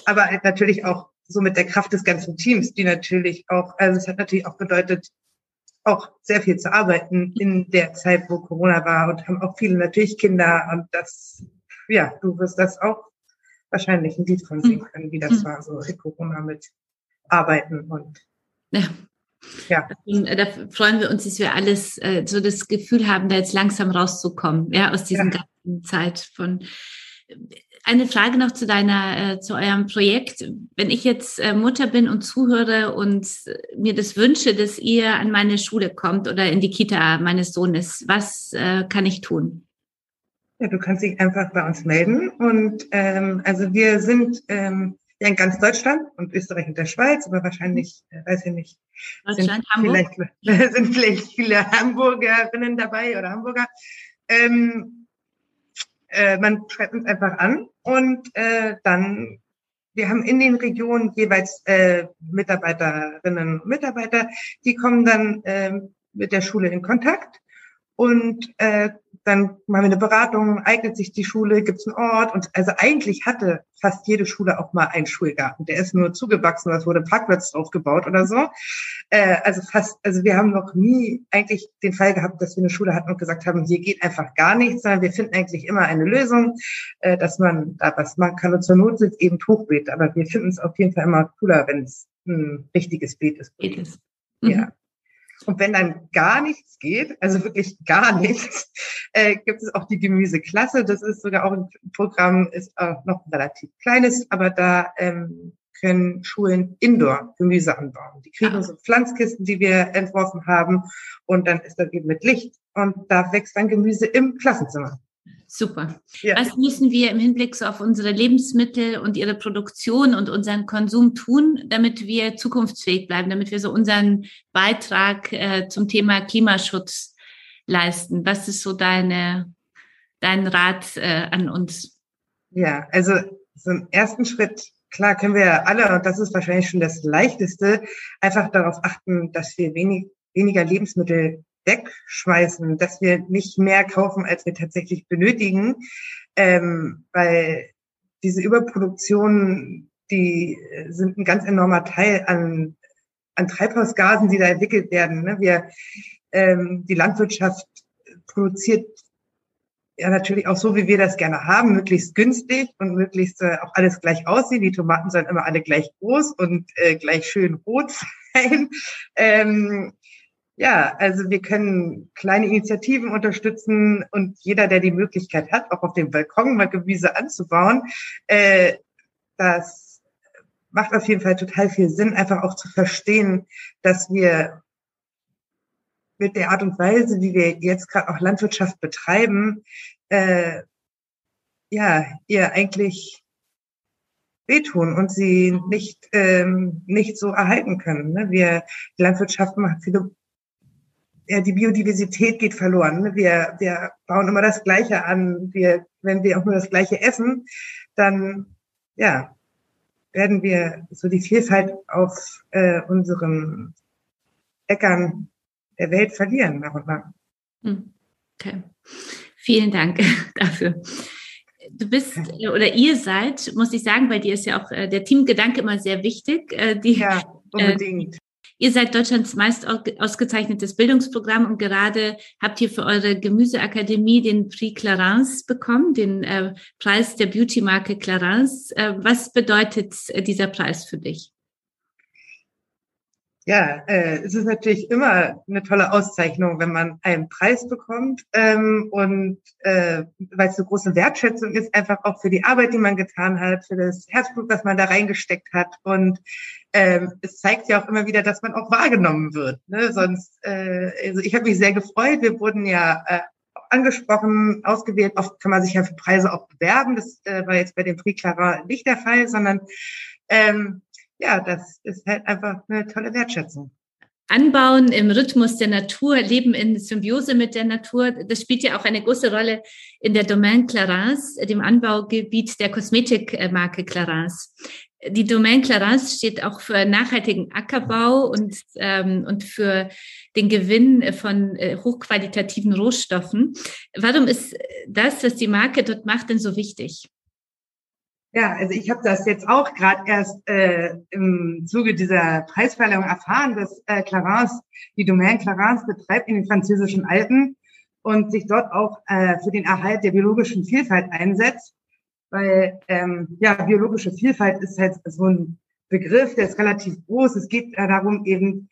Speaker 2: Aber halt natürlich auch so mit der Kraft des ganzen Teams, die natürlich auch, also es hat natürlich auch bedeutet, auch sehr viel zu arbeiten in der Zeit, wo Corona war und haben auch viele natürlich Kinder und das, ja, du wirst das auch wahrscheinlich ein Lied von singen können, wie das mhm. war, so in Corona mit Arbeiten und
Speaker 1: ja. Ja. Äh, da freuen wir uns, dass wir alles äh, so das Gefühl haben, da jetzt langsam rauszukommen, ja, aus dieser ja. ganzen Zeit von. Eine Frage noch zu deiner, äh, zu eurem Projekt. Wenn ich jetzt äh, Mutter bin und zuhöre und mir das wünsche, dass ihr an meine Schule kommt oder in die Kita meines Sohnes, was äh, kann ich tun?
Speaker 2: Ja, du kannst dich einfach bei uns melden und ähm, also wir sind ähm, ja in ganz Deutschland und Österreich und der Schweiz, aber wahrscheinlich, äh, weiß ich nicht, sind vielleicht, *laughs* sind vielleicht viele Hamburgerinnen dabei oder Hamburger. Ähm, äh, man schreibt uns einfach an und äh, dann, wir haben in den Regionen jeweils äh, Mitarbeiterinnen und Mitarbeiter, die kommen dann äh, mit der Schule in Kontakt und äh, dann machen wir eine Beratung, eignet sich die Schule, gibt es einen Ort und also eigentlich hatte fast jede Schule auch mal einen Schulgarten. Der ist nur zugewachsen, es wurde Parkplatz draufgebaut oder so. Äh, also fast, also wir haben noch nie eigentlich den Fall gehabt, dass wir eine Schule hatten und gesagt haben, hier geht einfach gar nichts, sondern wir finden eigentlich immer eine Lösung, äh, dass man da was machen kann. Und zur Not sind eben Hochbeet, aber wir finden es auf jeden Fall immer cooler, wenn es ein richtiges Beet ist. Beet ist. Mhm. Ja. Und wenn dann gar nichts geht, also wirklich gar nichts, äh, gibt es auch die Gemüseklasse. Das ist sogar auch ein Programm, ist auch noch relativ kleines, aber da ähm, können Schulen Indoor Gemüse anbauen. Die kriegen ja. so Pflanzkisten, die wir entworfen haben, und dann ist das eben mit Licht und da wächst dann Gemüse im Klassenzimmer.
Speaker 1: Super. Ja. Was müssen wir im Hinblick so auf unsere Lebensmittel und ihre Produktion und unseren Konsum tun, damit wir zukunftsfähig bleiben, damit wir so unseren Beitrag äh, zum Thema Klimaschutz leisten? Was ist so deine, dein Rat äh, an uns?
Speaker 2: Ja, also so im ersten Schritt, klar können wir alle, und das ist wahrscheinlich schon das Leichteste, einfach darauf achten, dass wir wenig, weniger Lebensmittel wegschmeißen, dass wir nicht mehr kaufen, als wir tatsächlich benötigen, ähm, weil diese Überproduktion, die sind ein ganz enormer Teil an, an Treibhausgasen, die da entwickelt werden. Ne? Wir, ähm, die Landwirtschaft produziert ja natürlich auch so, wie wir das gerne haben, möglichst günstig und möglichst äh, auch alles gleich aussehen. Die Tomaten sollen immer alle gleich groß und äh, gleich schön rot *laughs* sein. Ähm, ja, also wir können kleine Initiativen unterstützen und jeder, der die Möglichkeit hat, auch auf dem Balkon mal Gemüse anzubauen, äh, das macht auf jeden Fall total viel Sinn, einfach auch zu verstehen, dass wir mit der Art und Weise, wie wir jetzt gerade auch Landwirtschaft betreiben, äh, ja, ihr eigentlich wehtun und sie nicht ähm, nicht so erhalten können. Ne? Wir die Landwirtschaft macht viele ja, die Biodiversität geht verloren. Wir, wir bauen immer das Gleiche an. Wir, wenn wir auch nur das Gleiche essen, dann ja, werden wir so die Vielfalt auf äh, unseren Äckern der Welt verlieren nach und nach.
Speaker 1: Hm. Okay. Vielen Dank *laughs* dafür. Du bist oder ihr seid, muss ich sagen, bei dir ist ja auch äh, der Teamgedanke immer sehr wichtig. Äh, die,
Speaker 2: ja, unbedingt.
Speaker 1: Ihr seid Deutschlands meist ausgezeichnetes Bildungsprogramm und gerade habt ihr für eure Gemüseakademie den Prix Clarence bekommen, den äh, Preis der Beauty-Marke Clarence. Äh, was bedeutet äh, dieser Preis für dich?
Speaker 2: Ja, äh, es ist natürlich immer eine tolle Auszeichnung, wenn man einen Preis bekommt ähm, und äh, weil es eine große Wertschätzung ist, einfach auch für die Arbeit, die man getan hat, für das Herzblut, was man da reingesteckt hat und ähm, es zeigt ja auch immer wieder, dass man auch wahrgenommen wird. Ne? Sonst, äh, also ich habe mich sehr gefreut. Wir wurden ja äh, angesprochen, ausgewählt. Oft kann man sich ja für Preise auch bewerben. Das äh, war jetzt bei dem Prix Clara nicht der Fall, sondern ähm, ja, das ist halt einfach eine tolle Wertschätzung.
Speaker 1: Anbauen im Rhythmus der Natur, Leben in Symbiose mit der Natur, das spielt ja auch eine große Rolle in der Domaine Clarins, dem Anbaugebiet der Kosmetikmarke Clarins. Die Domaine Clarins steht auch für nachhaltigen Ackerbau und, ähm, und für den Gewinn von äh, hochqualitativen Rohstoffen. Warum ist das, was die Marke dort macht, denn so wichtig?
Speaker 2: Ja, also ich habe das jetzt auch gerade erst äh, im Zuge dieser Preisverleihung erfahren, dass äh, Clarence, die Domaine Clarence betreibt in den französischen Alpen und sich dort auch äh, für den Erhalt der biologischen Vielfalt einsetzt. Weil ähm, ja, biologische Vielfalt ist halt so ein Begriff, der ist relativ groß. Es geht äh, darum, eben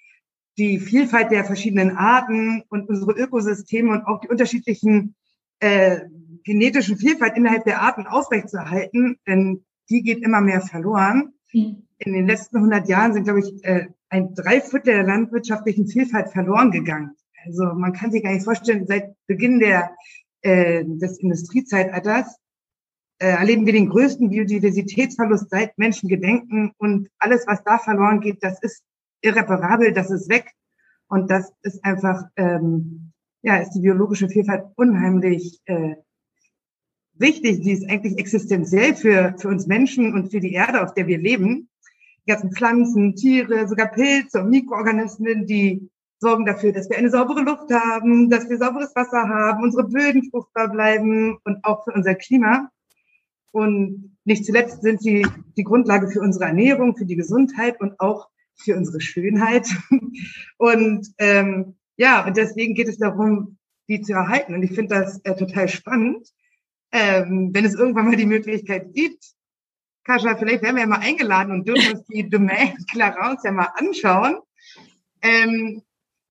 Speaker 2: die Vielfalt der verschiedenen Arten und unsere Ökosysteme und auch die unterschiedlichen äh, genetischen Vielfalt innerhalb der Arten aufrechtzuerhalten, denn die geht immer mehr verloren. Mhm. In den letzten 100 Jahren sind, glaube ich, äh, ein Dreiviertel der landwirtschaftlichen Vielfalt verloren gegangen. Also man kann sich gar nicht vorstellen, seit Beginn der, äh, des Industriezeitalters äh, erleben wir den größten Biodiversitätsverlust seit Menschen gedenken und alles, was da verloren geht, das ist irreparabel, das ist weg und das ist einfach ähm, ja ist die biologische Vielfalt unheimlich äh, wichtig, die ist eigentlich existenziell für, für uns Menschen und für die Erde, auf der wir leben. Die ganzen Pflanzen, Tiere, sogar Pilze und Mikroorganismen, die sorgen dafür, dass wir eine saubere Luft haben, dass wir sauberes Wasser haben, unsere Böden fruchtbar bleiben und auch für unser Klima. Und nicht zuletzt sind sie die Grundlage für unsere Ernährung, für die Gesundheit und auch für unsere Schönheit. *laughs* Und ähm, ja, und deswegen geht es darum, die zu erhalten. Und ich finde das äh, total spannend ähm, wenn es irgendwann mal die Möglichkeit gibt, Kascha, vielleicht werden wir ja mal eingeladen und dürfen uns die Domain *laughs* Clarence ja mal anschauen. Ähm,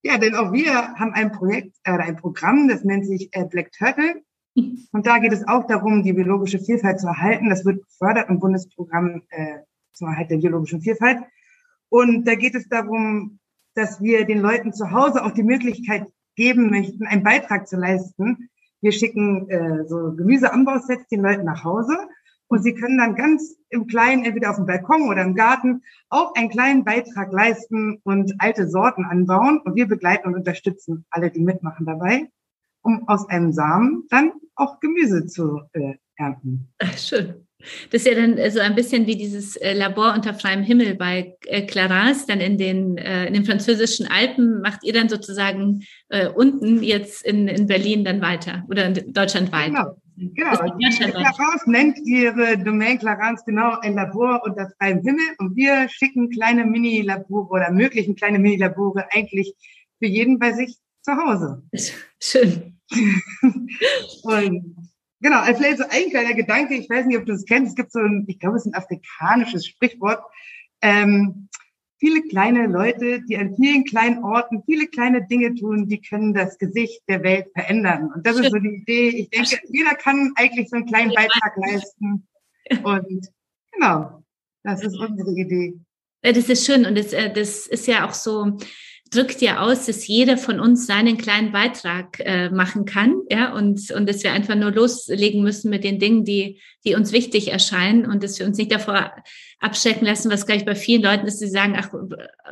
Speaker 2: Ja, denn auch wir haben ein Projekt, äh, ein Programm, das nennt sich äh, Black Turtle. *laughs* Und da geht es auch darum, die biologische Vielfalt zu erhalten. Das wird gefördert im Bundesprogramm äh, zum Erhalt der biologischen Vielfalt. Und da geht es darum, dass wir den Leuten zu Hause auch die Möglichkeit geben möchten, einen Beitrag zu leisten. Wir schicken äh, so Gemüseanbausets den Leuten nach Hause und sie können dann ganz im Kleinen, entweder auf dem Balkon oder im Garten, auch einen kleinen Beitrag leisten und alte Sorten anbauen. Und wir begleiten und unterstützen alle, die mitmachen dabei, um aus einem Samen dann auch Gemüse zu äh, ernten.
Speaker 1: Schön. Das ist ja dann so ein bisschen wie dieses äh, Labor unter freiem Himmel bei äh, Clarence, dann in den, äh, in den französischen Alpen. Macht ihr dann sozusagen äh, unten jetzt in, in Berlin dann weiter oder in Deutschland weiter?
Speaker 2: Genau. Genau. Clarence nennt ihre Domain Clarence genau ein Labor unter freiem Himmel und wir schicken kleine Mini-Labore oder möglichen kleine Mini-Labore eigentlich für jeden bei sich zu Hause.
Speaker 1: Schön. *laughs*
Speaker 2: und Genau, also vielleicht so ein kleiner Gedanke, ich weiß nicht, ob du es kennst, es gibt so ein, ich glaube, es ist ein afrikanisches Sprichwort. Ähm, viele kleine Leute, die an vielen kleinen Orten viele kleine Dinge tun, die können das Gesicht der Welt verändern. Und das Schön. ist so die Idee. Ich denke, jeder kann eigentlich so einen kleinen Beitrag leisten. Und genau, das ist unsere Idee.
Speaker 1: Das ist schön und das, äh, das ist ja auch so, drückt ja aus, dass jeder von uns seinen kleinen Beitrag äh, machen kann, ja, und, und dass wir einfach nur loslegen müssen mit den Dingen, die, die uns wichtig erscheinen und dass wir uns nicht davor abschrecken lassen, was gleich bei vielen Leuten ist, die sagen, ach,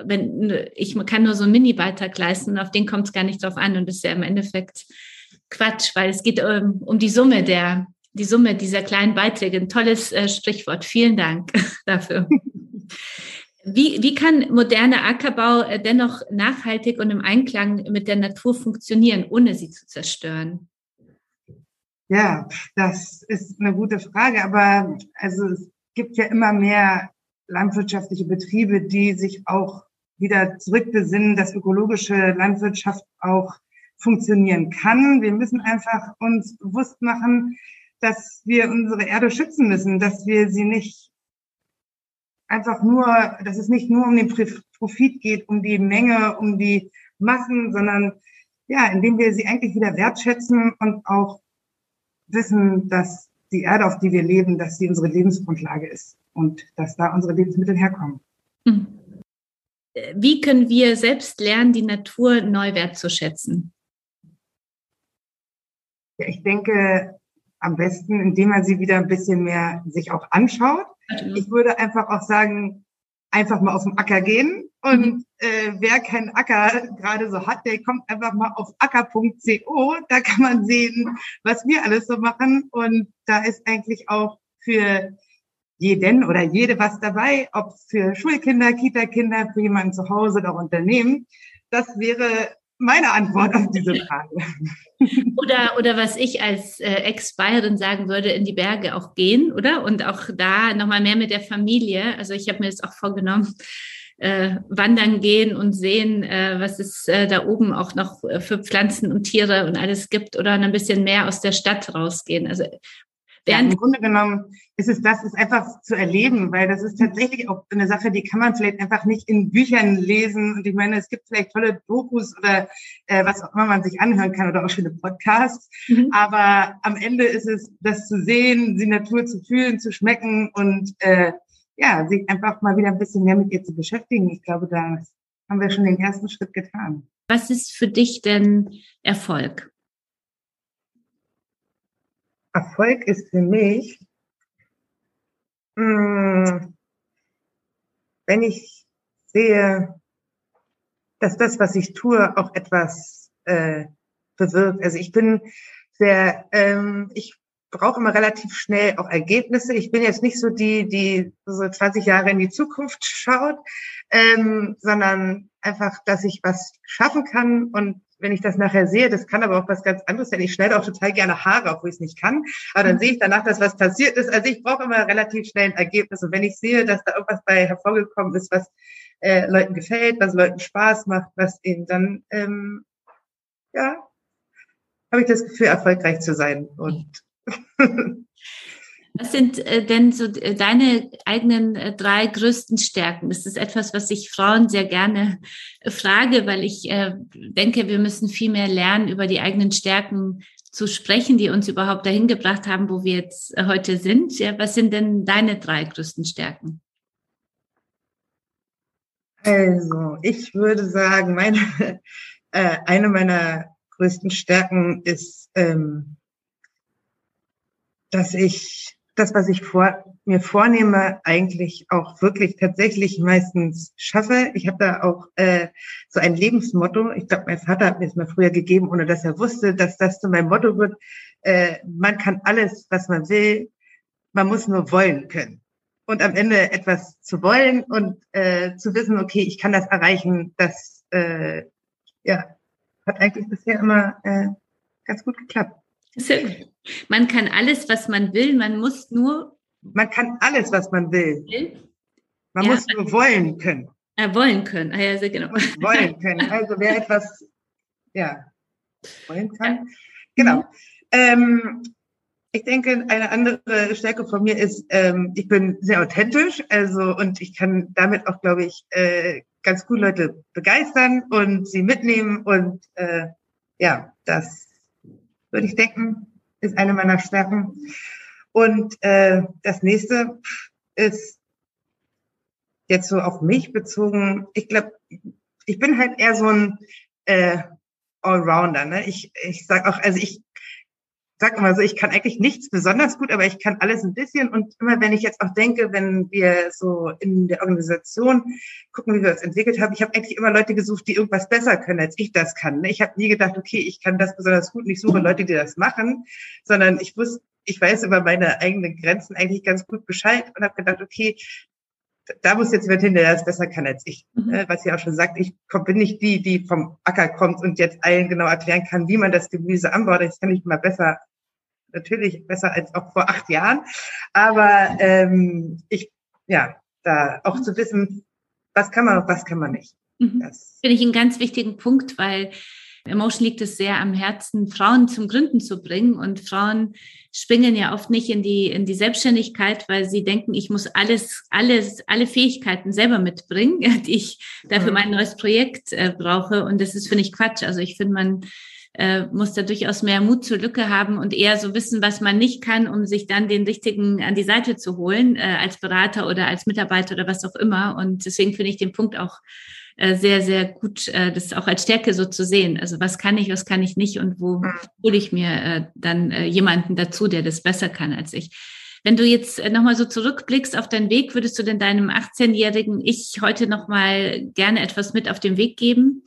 Speaker 1: wenn, ich kann nur so einen Mini-Beitrag leisten auf den kommt es gar nicht drauf an und das ist ja im Endeffekt Quatsch, weil es geht um, um die Summe der, die Summe dieser kleinen Beiträge. Ein tolles äh, Sprichwort. Vielen Dank *laughs* dafür. Wie, wie kann moderner Ackerbau äh, dennoch nachhaltig und im Einklang mit der Natur funktionieren, ohne sie zu zerstören?
Speaker 2: Ja, das ist eine gute Frage, aber also es gibt ja immer mehr landwirtschaftliche Betriebe, die sich auch wieder zurückbesinnen, dass ökologische Landwirtschaft auch funktionieren kann. Wir müssen einfach uns bewusst machen, dass wir unsere Erde schützen müssen, dass wir sie nicht einfach nur, dass es nicht nur um den Profit geht, um die Menge, um die Massen, sondern ja, indem wir sie eigentlich wieder wertschätzen und auch wissen, dass die Erde, auf die wir leben, dass sie unsere Lebensgrundlage ist und dass da unsere Lebensmittel herkommen. Hm.
Speaker 1: Wie können wir selbst lernen, die Natur neu wertzuschätzen?
Speaker 2: Ja, ich denke, am besten, indem man sie wieder ein bisschen mehr sich auch anschaut ich würde einfach auch sagen, einfach mal auf den Acker gehen. Und mhm. äh, wer keinen Acker gerade so hat, der kommt einfach mal auf acker.co. Da kann man sehen, was wir alles so machen. Und da ist eigentlich auch für jeden oder jede was dabei, ob für Schulkinder, Kita-Kinder, für jemanden zu Hause oder Unternehmen. Das wäre meine Antwort auf diese Frage. *laughs*
Speaker 1: Oder, oder was ich als äh, Ex-Bayerin sagen würde, in die Berge auch gehen, oder? Und auch da nochmal mehr mit der Familie. Also ich habe mir das auch vorgenommen, äh, wandern gehen und sehen, äh, was es äh, da oben auch noch für Pflanzen und Tiere und alles gibt oder ein bisschen mehr aus der Stadt rausgehen. Also
Speaker 2: ja, im Grunde genommen ist es das, ist einfach zu erleben, weil das ist tatsächlich auch eine Sache, die kann man vielleicht einfach nicht in Büchern lesen. Und ich meine, es gibt vielleicht tolle Dokus oder äh, was auch immer man sich anhören kann oder auch schöne Podcasts. Mhm. Aber am Ende ist es, das zu sehen, die Natur zu fühlen, zu schmecken und äh, ja, sich einfach mal wieder ein bisschen mehr mit ihr zu beschäftigen. Ich glaube, da haben wir schon den ersten Schritt getan.
Speaker 1: Was ist für dich denn Erfolg?
Speaker 2: Erfolg ist für mich, hm, wenn ich sehe, dass das, was ich tue, auch etwas äh, bewirkt. Also ich bin sehr, ähm, ich brauche immer relativ schnell auch Ergebnisse. Ich bin jetzt nicht so die, die so 20 Jahre in die Zukunft schaut, ähm, sondern einfach, dass ich was schaffen kann und wenn ich das nachher sehe, das kann aber auch was ganz anderes sein. Ich schneide auch total gerne Haare, obwohl ich es nicht kann. Aber dann sehe ich danach, dass was passiert ist. Also ich brauche immer relativ schnell ein Ergebnis. Und wenn ich sehe, dass da irgendwas bei hervorgekommen ist, was äh, Leuten gefällt, was Leuten Spaß macht, was eben dann, ähm, ja, habe ich das Gefühl, erfolgreich zu sein. Und *laughs*
Speaker 1: Was sind äh, denn so äh, deine eigenen äh, drei größten Stärken? Das ist etwas, was ich Frauen sehr gerne frage, weil ich denke, wir müssen viel mehr lernen, über die eigenen Stärken zu sprechen, die uns überhaupt dahin gebracht haben, wo wir jetzt heute sind. Ja, was sind denn deine drei größten Stärken?
Speaker 2: Also, ich würde sagen, meine, *laughs* äh, eine meiner größten Stärken ist, ähm, dass ich das, was ich vor, mir vornehme, eigentlich auch wirklich tatsächlich meistens schaffe. Ich habe da auch äh, so ein Lebensmotto. Ich glaube, mein Vater hat mir es mal früher gegeben, ohne dass er wusste, dass das so mein Motto wird. Äh, man kann alles, was man will. Man muss nur wollen können. Und am Ende etwas zu wollen und äh, zu wissen, okay, ich kann das erreichen, das äh, ja, hat eigentlich bisher immer äh, ganz gut geklappt.
Speaker 1: Man kann alles, was man will, man muss nur.
Speaker 2: Man kann alles, was man will. Man ja, muss nur wollen können.
Speaker 1: Ja, wollen können. Ah, ja, sehr genau.
Speaker 2: wollen können. Also wer etwas, ja, wollen kann. Ja. Genau. Mhm. Ähm, ich denke, eine andere Stärke von mir ist, ähm, ich bin sehr authentisch, also und ich kann damit auch, glaube ich, äh, ganz gut Leute begeistern und sie mitnehmen und äh, ja, das würde ich denken, ist eine meiner Stärken. Und äh, das nächste ist jetzt so auf mich bezogen. Ich glaube, ich bin halt eher so ein äh, Allrounder. Ne? Ich, ich sag auch, also ich sag immer so, ich kann eigentlich nichts besonders gut, aber ich kann alles ein bisschen. Und immer wenn ich jetzt auch denke, wenn wir so in der Organisation gucken, wie wir uns entwickelt haben, ich habe eigentlich immer Leute gesucht, die irgendwas besser können, als ich das kann. Ich habe nie gedacht, okay, ich kann das besonders gut und ich suche Leute, die das machen, sondern ich wusste, ich weiß über meine eigenen Grenzen eigentlich ganz gut Bescheid und habe gedacht, okay, da muss jetzt jemand hin, der das besser kann als ich. Mhm. Ne, was sie auch schon sagt, ich bin nicht die, die vom Acker kommt und jetzt allen genau erklären kann, wie man das Gemüse anbaut. Das kann ich mal besser, natürlich besser als auch vor acht Jahren. Aber ähm, ich, ja, da auch zu wissen, was kann man und was kann man nicht.
Speaker 1: Mhm. Das finde ich einen ganz wichtigen Punkt, weil Emotion liegt es sehr am Herzen, Frauen zum Gründen zu bringen. Und Frauen springen ja oft nicht in die, in die Selbstständigkeit, weil sie denken, ich muss alles, alles, alle Fähigkeiten selber mitbringen, *laughs* die ich dafür mein neues Projekt äh, brauche. Und das ist, finde ich, Quatsch. Also ich finde, man äh, muss da durchaus mehr Mut zur Lücke haben und eher so wissen, was man nicht kann, um sich dann den richtigen an die Seite zu holen, äh, als Berater oder als Mitarbeiter oder was auch immer. Und deswegen finde ich den Punkt auch sehr, sehr gut, äh, das auch als Stärke so zu sehen. Also was kann ich, was kann ich nicht und wo mhm. hole ich mir äh, dann äh, jemanden dazu, der das besser kann als ich. Wenn du jetzt äh, nochmal so zurückblickst auf deinen Weg, würdest du denn deinem 18-jährigen Ich heute nochmal gerne etwas mit auf den Weg geben?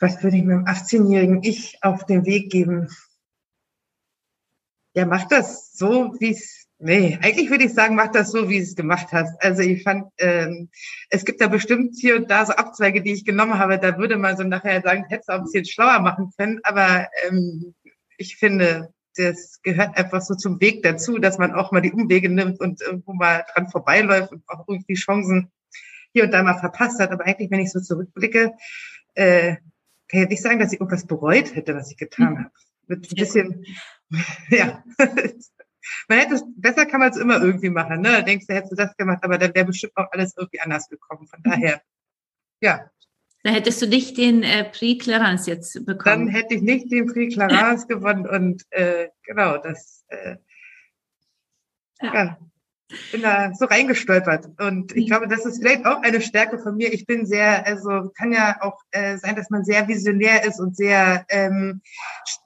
Speaker 2: Was würde ich meinem 18-jährigen Ich auf den Weg geben? Ja, mach das so, wie es Nee, eigentlich würde ich sagen, mach das so, wie du es gemacht hast. Also ich fand, ähm, es gibt da bestimmt hier und da so Abzweige, die ich genommen habe. Da würde man so nachher sagen, hättest du auch ein bisschen schlauer machen können. Aber ähm, ich finde, das gehört einfach so zum Weg dazu, dass man auch mal die Umwege nimmt und irgendwo mal dran vorbeiläuft und auch irgendwie Chancen hier und da mal verpasst hat. Aber eigentlich, wenn ich so zurückblicke, äh, kann ich nicht sagen, dass ich irgendwas bereut hätte, was ich getan mhm. habe. Mit ein bisschen, *laughs* ja, man hätte es, besser kann man es immer irgendwie machen, ne? Da denkst du, hättest du das gemacht, aber dann wäre bestimmt auch alles irgendwie anders gekommen. Von daher, ja.
Speaker 1: Da hättest du nicht den äh, Prix Clarence jetzt bekommen.
Speaker 2: Dann hätte ich nicht den Prix Clarence *laughs* gewonnen und äh, genau, das äh, ja. ja bin da so reingestolpert. Und ich glaube, das ist vielleicht auch eine Stärke von mir. Ich bin sehr, also kann ja auch äh, sein, dass man sehr visionär ist und sehr ähm,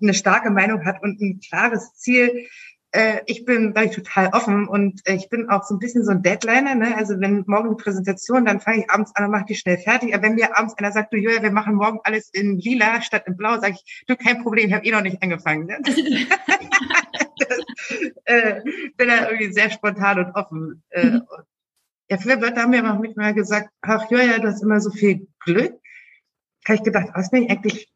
Speaker 2: eine starke Meinung hat und ein klares Ziel äh, ich bin da total offen und äh, ich bin auch so ein bisschen so ein Deadliner. Ne? Also wenn morgen die Präsentation, dann fange ich abends an und mache die schnell fertig. Aber wenn mir abends einer sagt, du Julia, wir machen morgen alles in lila statt in blau, sage ich, du, kein Problem, ich habe eh noch nicht angefangen. Ne? *laughs* das, äh, bin da irgendwie sehr spontan und offen. Äh, mhm. Ja, viele Leute haben mir auch manchmal gesagt, ach Julia, du hast immer so viel Glück. Habe ich gedacht, was bin ich eigentlich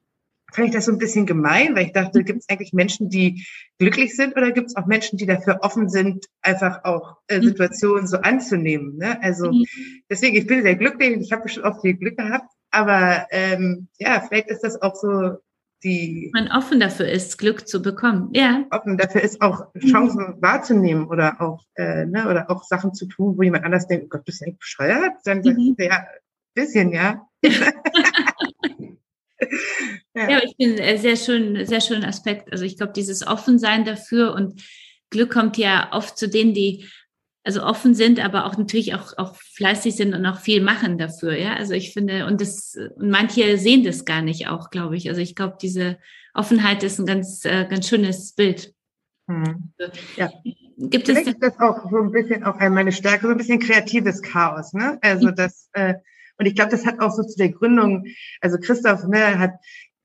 Speaker 2: fand ich das so ein bisschen gemein, weil ich dachte, gibt es eigentlich Menschen, die glücklich sind oder gibt es auch Menschen, die dafür offen sind, einfach auch äh, mhm. Situationen so anzunehmen. Ne? Also mhm. deswegen, ich bin sehr glücklich und ich habe bestimmt auch viel Glück gehabt, aber ähm, ja, vielleicht ist das auch so die
Speaker 1: man offen dafür ist, Glück zu bekommen. Ja.
Speaker 2: Offen dafür ist, auch Chancen wahrzunehmen oder auch, äh, ne, oder auch Sachen zu tun, wo jemand anders denkt, oh Gott, bist du eigentlich bescheuert? Dann sagt mhm. ja, bisschen, ja. *laughs* *laughs* *laughs*
Speaker 1: ja. ja, ich bin äh, sehr schön, sehr schönen Aspekt. Also ich glaube, dieses Offensein dafür und Glück kommt ja oft zu denen, die also offen sind, aber auch natürlich auch, auch fleißig sind und auch viel machen dafür. Ja, also ich finde, und das, und manche sehen das gar nicht auch, glaube ich. Also ich glaube, diese Offenheit ist ein ganz, äh, ganz schönes Bild. Hm.
Speaker 2: Ja. Gibt Vielleicht es das auch so ein bisschen auch meine Stärke, so ein bisschen kreatives Chaos, ne? Also das, äh, und ich glaube, das hat auch so zu der Gründung, also Christoph ne, hat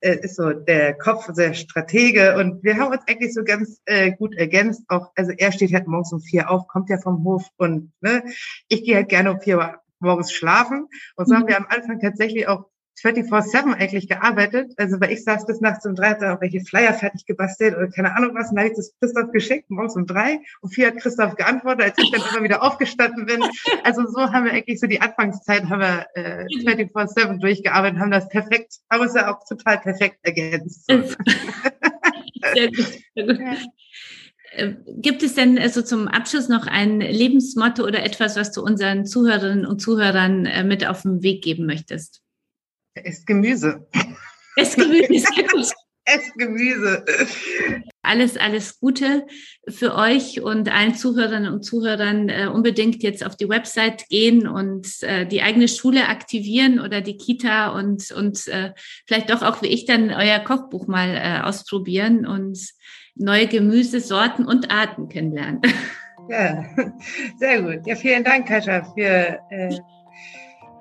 Speaker 2: ist so der Kopf, der Stratege und wir haben uns eigentlich so ganz äh, gut ergänzt. Auch also er steht halt morgens um vier auf, kommt ja vom Hof und ne, ich gehe halt gerne um vier Uhr morgens schlafen und so mhm. haben wir am Anfang tatsächlich auch 24-7 eigentlich gearbeitet. Also weil ich saß bis nachts um drei, da auch welche Flyer fertig gebastelt oder keine Ahnung was. Und dann habe ich das Christoph geschickt, morgens um drei. Um vier hat Christoph geantwortet, als ich dann immer wieder aufgestanden bin. Also so haben wir eigentlich so die Anfangszeit haben wir äh, 24-7 durchgearbeitet, haben das perfekt, haben uns ja auch total perfekt ergänzt. So. *laughs*
Speaker 1: Sehr gut. Sehr gut. Ja. Äh, gibt es denn also zum Abschluss noch ein Lebensmotto oder etwas, was du unseren Zuhörerinnen und Zuhörern äh, mit auf den Weg geben möchtest?
Speaker 2: Esst Gemüse.
Speaker 1: Esst Gemüse.
Speaker 2: Esst *laughs* Gemüse.
Speaker 1: Alles, alles Gute für euch und allen Zuhörerinnen und Zuhörern äh, unbedingt jetzt auf die Website gehen und äh, die eigene Schule aktivieren oder die Kita und, und äh, vielleicht doch auch wie ich dann euer Kochbuch mal äh, ausprobieren und neue Gemüsesorten und Arten kennenlernen. *laughs*
Speaker 2: Ja, sehr gut. Ja, vielen Dank, Kascha, für äh,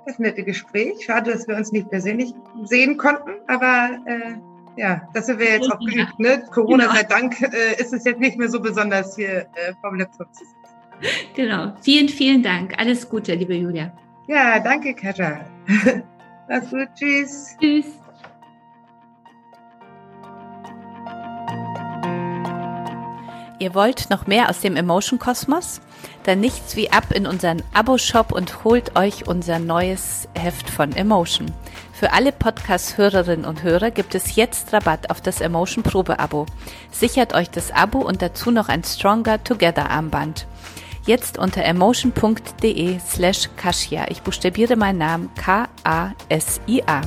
Speaker 2: das nette Gespräch. Schade, dass wir uns nicht persönlich sehen konnten, aber äh, ja, das sind wir jetzt auch geübt. Ne? Corona genau. sei Dank äh, ist es jetzt nicht mehr so besonders hier äh, vom Laptop zu sitzen.
Speaker 1: Genau. Vielen, vielen Dank. Alles Gute, liebe Julia.
Speaker 2: Ja, danke, Katja. *laughs* Mach's gut. Tschüss.
Speaker 1: Tschüss. Ihr wollt noch mehr aus dem Emotion Kosmos? Dann nichts wie ab in unseren Abo-Shop und holt euch unser neues Heft von Emotion. Für alle Podcast-Hörerinnen und Hörer gibt es jetzt Rabatt auf das Emotion Probe-Abo. Sichert euch das Abo und dazu noch ein Stronger Together Armband. Jetzt unter emotion.de slash Kasia. Ich buchstabiere meinen Namen K-A-S-I-A.